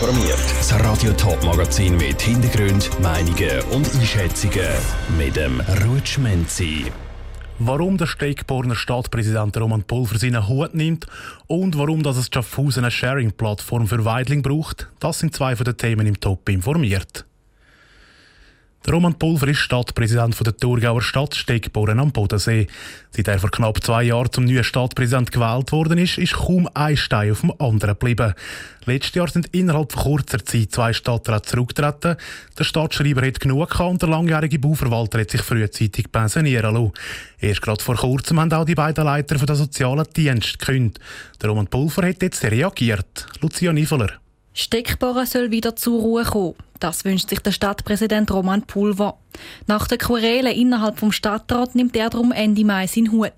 informiert. Das Radio Top Magazin mit Hintergrund, Meinungen und Einschätzungen mit dem Rutschmenzi. Warum der Steckborner Stadtpräsident Roman Pulver seinen Hut nimmt und warum das es Schaffhausen eine Sharing-Plattform für Weidling braucht, das sind zwei von den Themen im Top informiert. Roman Pulver ist Stadtpräsident der Thurgauer Stadt Steckboren am Bodensee. Seit er vor knapp zwei Jahren zum neuen Stadtpräsident gewählt worden ist, ist kaum ein Stein auf dem anderen geblieben. Letztes Jahr sind innerhalb von kurzer Zeit zwei Stadträte zurückgetreten. Der Stadtschreiber hat genug gehabt und der langjährige Bauverwalter hat sich frühzeitig pensionieren lassen. Erst gerade vor kurzem haben auch die beiden Leiter der sozialen Dienst gekündigt. Der Roman Pulver hat jetzt reagiert. Lucia Niveler. Steckbohren soll wieder zur Ruhe kommen. Das wünscht sich der Stadtpräsident Roman Pulver. Nach der Querelen innerhalb vom Stadtrat nimmt er darum Ende Mai seinen Hut.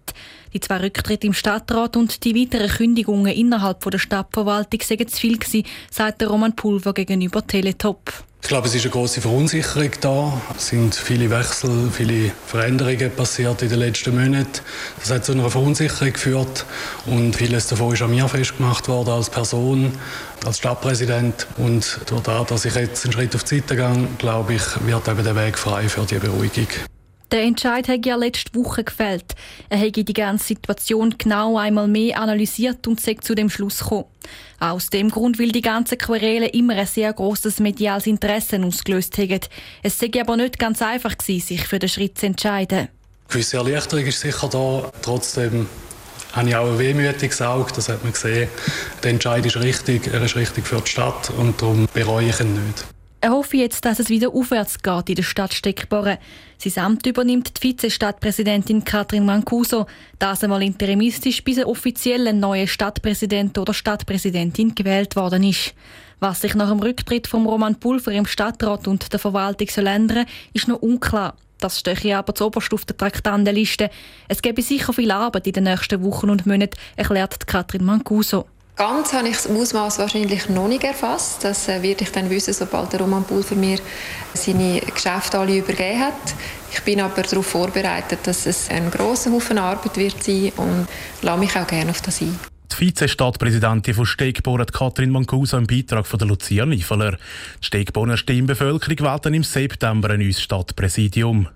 Die zwei Rücktritte im Stadtrat und die weiteren Kündigungen innerhalb der Stadtverwaltung seien zu viel gewesen, sagt Roman Pulver gegenüber Teletop. Ich glaube, es ist eine große Verunsicherung da. Es sind viele Wechsel, viele Veränderungen passiert in den letzten Monaten. Das hat zu einer Verunsicherung geführt und vieles davon ist an mir festgemacht worden als Person, als Stadtpräsident. Und durch das, dass ich jetzt einen Schritt auf die Seite gehe, glaube ich, wird eben der Weg frei für die Beruhigung. Der Entscheid hat ja letzte Woche gefällt. Er hätte die ganze Situation genau einmal mehr analysiert und sei zu dem Schluss gekommen. Aus dem Grund, weil die ganzen Querelen immer ein sehr grosses mediales Interesse ausgelöst haben. Es sei aber nicht ganz einfach gewesen, sich für den Schritt zu entscheiden. Eine gewisse Erleichterung ist sicher da. Trotzdem habe ich auch ein wehmütiges Auge, das hat man gesehen. Der Entscheid ist richtig, er ist richtig für die Stadt und darum bereue ich ihn nicht. Er hoffe jetzt, dass es wieder aufwärts geht in der Stadt Steckboren. Sein Amt übernimmt die Vizestadtpräsidentin Katrin Mancuso, das einmal interimistisch, bis ein neuer Stadtpräsident oder Stadtpräsidentin gewählt worden ist. Was sich nach dem Rücktritt von Roman Pulver im Stadtrat und der Verwaltung soll ändern, ist noch unklar. Das stehe aber zu oberst auf der Traktandenliste. Es gäbe sicher viel Arbeit in den nächsten Wochen und Monaten, erklärt Katrin Mancuso. Ganz habe ich das Ausmaß wahrscheinlich noch nicht erfasst. Das äh, werde ich dann wissen, sobald der Roman Pulver mir seine Geschäfte alle übergeben hat. Ich bin aber darauf vorbereitet, dass es ein grosser Haufen Arbeit wird sein und lasse mich auch gerne auf das ein. Die Vizestadtpräsidentin von Stegbauer, Katrin Mancuso, im Beitrag von der Lucia Niefeler. Die Stegbauer Stimmbevölkerung wählt dann im September ein neues Stadtpräsidium.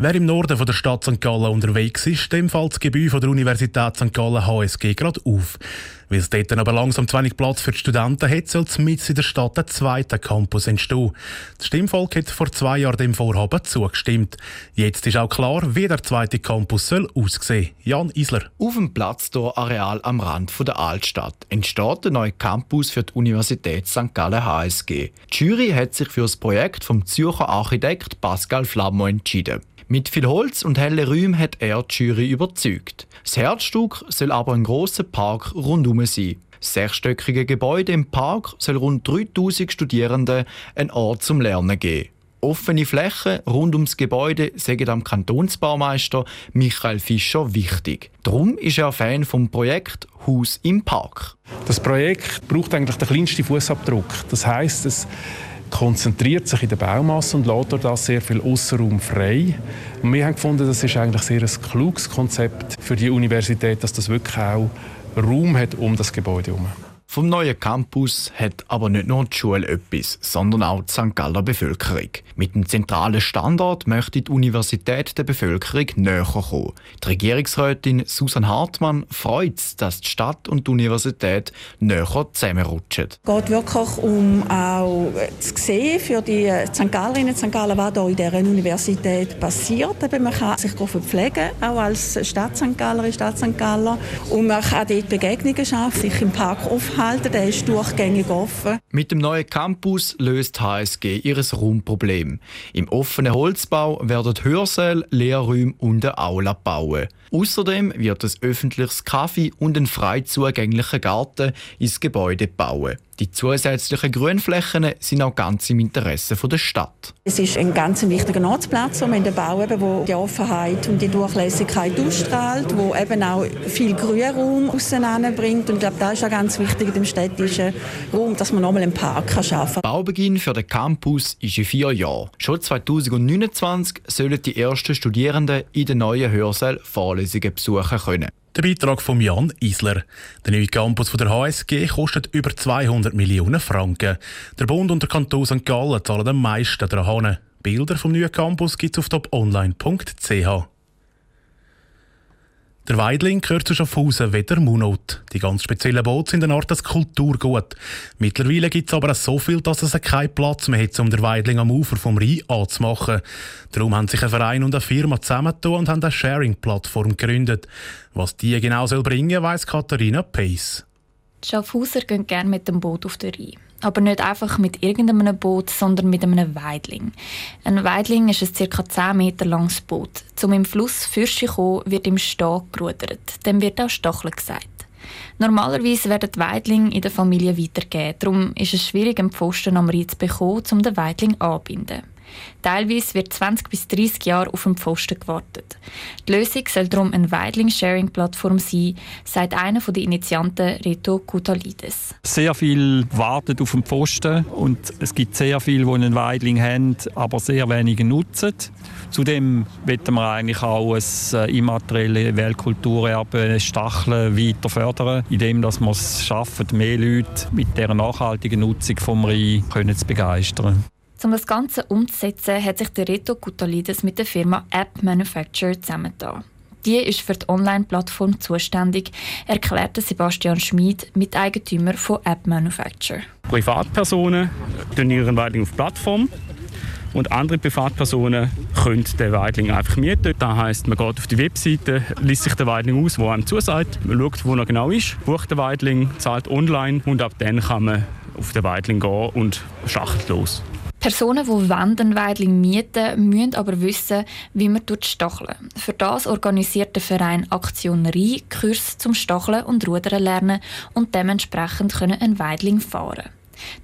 Wer im Norden von der Stadt St. Gallen unterwegs ist, dem fällt das Gebäude von der Universität St. Gallen HSG gerade auf. Weil es dort aber langsam zu wenig Platz für die Studenten hat, soll mitten in der Stadt ein zweiter Campus entstehen. Das Stimmvolk hat vor zwei Jahren dem Vorhaben zugestimmt. Jetzt ist auch klar, wie der zweite Campus soll aussehen. Jan Isler. Auf dem Platz der Areal am Rand der Altstadt entsteht der neue Campus für die Universität St. Gallen HSG. Die Jury hat sich für das Projekt vom Zürcher Architekt Pascal Flammo entschieden. Mit viel Holz und hellen Räumen hat er die Jury überzeugt. Das Herzstück soll aber ein grosser Park rundum sein. Das sechsstöckige Gebäude im Park soll rund 3000 Studierenden einen Ort zum Lernen geben. Offene Flächen rund ums Gebäude sagen am Kantonsbaumeister Michael Fischer wichtig. Darum ist er Fan vom Projekt Haus im Park. Das Projekt braucht eigentlich den kleinsten Fußabdruck. Das heißt, es konzentriert sich in der Baumasse und lässt dort das sehr viel Außenraum frei. Und wir haben gefunden, das ist eigentlich sehr ein kluges Konzept für die Universität, dass das wirklich auch Raum hat um das Gebäude herum. Vom neuen Campus hat aber nicht nur die Schule etwas, sondern auch die St. Galler Bevölkerung. Mit dem zentralen Standort möchte die Universität der Bevölkerung näher kommen. Die Regierungsrätin Susan Hartmann freut sich, dass die Stadt und die Universität näher zusammenrutschen. Es geht wirklich um auch zu sehen für die St. Gallerinnen und St. Galler, was hier in dieser Universität passiert. man kann sich verpflegen, auch als Stadt St. Gallerin, Stadt St. Galler. Und man kann dort Begegnungen schaffen, sich im Park aufhalten halten, der ist durchgängig offen. Mit dem neuen Campus löst HSG ihr Raumproblem. Im offenen Holzbau werden Hörsäle, Lehrräume und eine Aula bauen. Außerdem wird ein öffentliches Kaffee und ein frei zugänglicher Garten ins Gebäude bauen. Die zusätzlichen Grünflächen sind auch ganz im Interesse der Stadt. Es ist ein ganz wichtiger Nutzplatz, um in den Bau, wo die Offenheit und die Durchlässigkeit ausstrahlt, wo eben auch viel Grünraum bringt. Und ich glaube, das ist auch ganz wichtig im städtischen Raum, dass man nochmal einen Park schaffen kann. Baubeginn für den Campus ist in vier Jahren. Schon 2029 sollen die ersten Studierenden in den neuen Hörsälen Vorlesungen besuchen können. Der Beitrag von Jan Isler. Der neue Campus der HSG kostet über 200 Millionen Franken. Der Bund und der Kanton St. Gallen zahlen am meisten daran. Bilder vom neuen Campus gibt es auf toponline.ch. Der Weidling gehört zu Schaffhausen wie der Munot. Die ganz speziellen Boote sind eine Art Kulturgut. Mittlerweile gibt es aber so viel, dass es keinen Platz mehr hat, um den Weidling am Ufer vom Rhein anzumachen. Darum haben sich ein Verein und eine Firma zusammengetan und haben eine Sharing-Plattform gegründet. Was die genau soll bringen, weiss Katharina Pace. Schaffhauser gehen gerne mit dem Boot auf den Rhein. Aber nicht einfach mit irgendeinem Boot, sondern mit einem Weidling. Ein Weidling ist ein ca. 10 Meter langes Boot. Zum im Fluss Fürsche kommen, wird im Stehen gerudert. Dem wird auch Stacheln gesagt. Normalerweise werden die Weidlinge in der Familie weitergegeben. Darum ist es schwierig, einen Pfosten am Rhein zu bekommen, um den Weidling anzubinden. Teilweise wird 20 bis 30 Jahre auf den Pfosten gewartet. Die Lösung soll darum eine Weidling-Sharing-Plattform sein, sagt einer der Initianten Reto Kutalides. Sehr viel wartet auf den Pfosten und es gibt sehr viele, die einen Weidling haben, aber sehr wenige nutzen. Zudem wollen wir eigentlich auch ein äh, immaterielles Weltkulturerbe Stacheln weiter fördern, indem wir es schaffen, mehr Leute mit der nachhaltigen Nutzung vom Rhein zu begeistern. Um das Ganze umzusetzen, hat sich der Reto Kutalides mit der Firma App Manufacturer zusammengetan. Die ist für die Online-Plattform zuständig, erklärte Sebastian Schmid, Miteigentümer von App Manufacturer. Privatpersonen ihren Weidling auf Plattform und andere Privatpersonen können den Weidling einfach mieten. Das heisst, man geht auf die Webseite, liest sich den Weidling aus, wo einem zusagt, man schaut, wo er genau ist, bucht den Weidling, zahlt online und ab dann kann man auf den Weidling gehen und schacht los. Personen, die einen Weidling mieten, müssen aber wissen, wie man stacheln. Für das organisiert der Verein Aktion Rhein Kurs zum Stacheln und Rudern lernen und dementsprechend können ein Weidling fahren.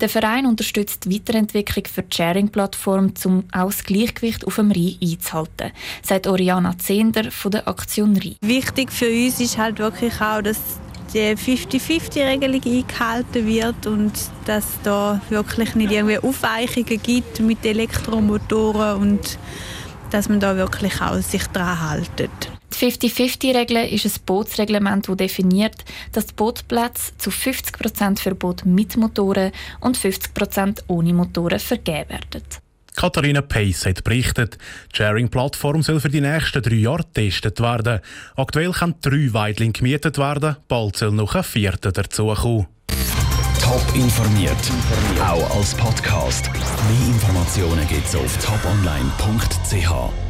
Der Verein unterstützt die Weiterentwicklung für die Sharing-Plattform, um auch das Gleichgewicht auf dem Rhein einzuhalten, sagt Oriana Zehnder von der Aktion Rhein. Wichtig für uns ist halt wirklich auch, dass die 50-50-Regelung eingehalten wird und dass da wirklich nicht irgendwie Aufweichungen gibt mit Elektromotoren und dass man da wirklich auch sich daran hält. Die 50-50-Regel ist ein Bootsreglement, das definiert, dass Bootplätze zu 50% für Boote mit Motoren und 50% ohne Motoren vergeben werden. Katharina Pace hat berichtet, die Sharing-Plattform soll für die nächsten drei Jahre getestet werden. Aktuell können drei Weidling gemietet werden, bald soll noch ein vierter dazukommen. Top informiert, auch als Podcast. Mehr Informationen gibt es auf toponline.ch.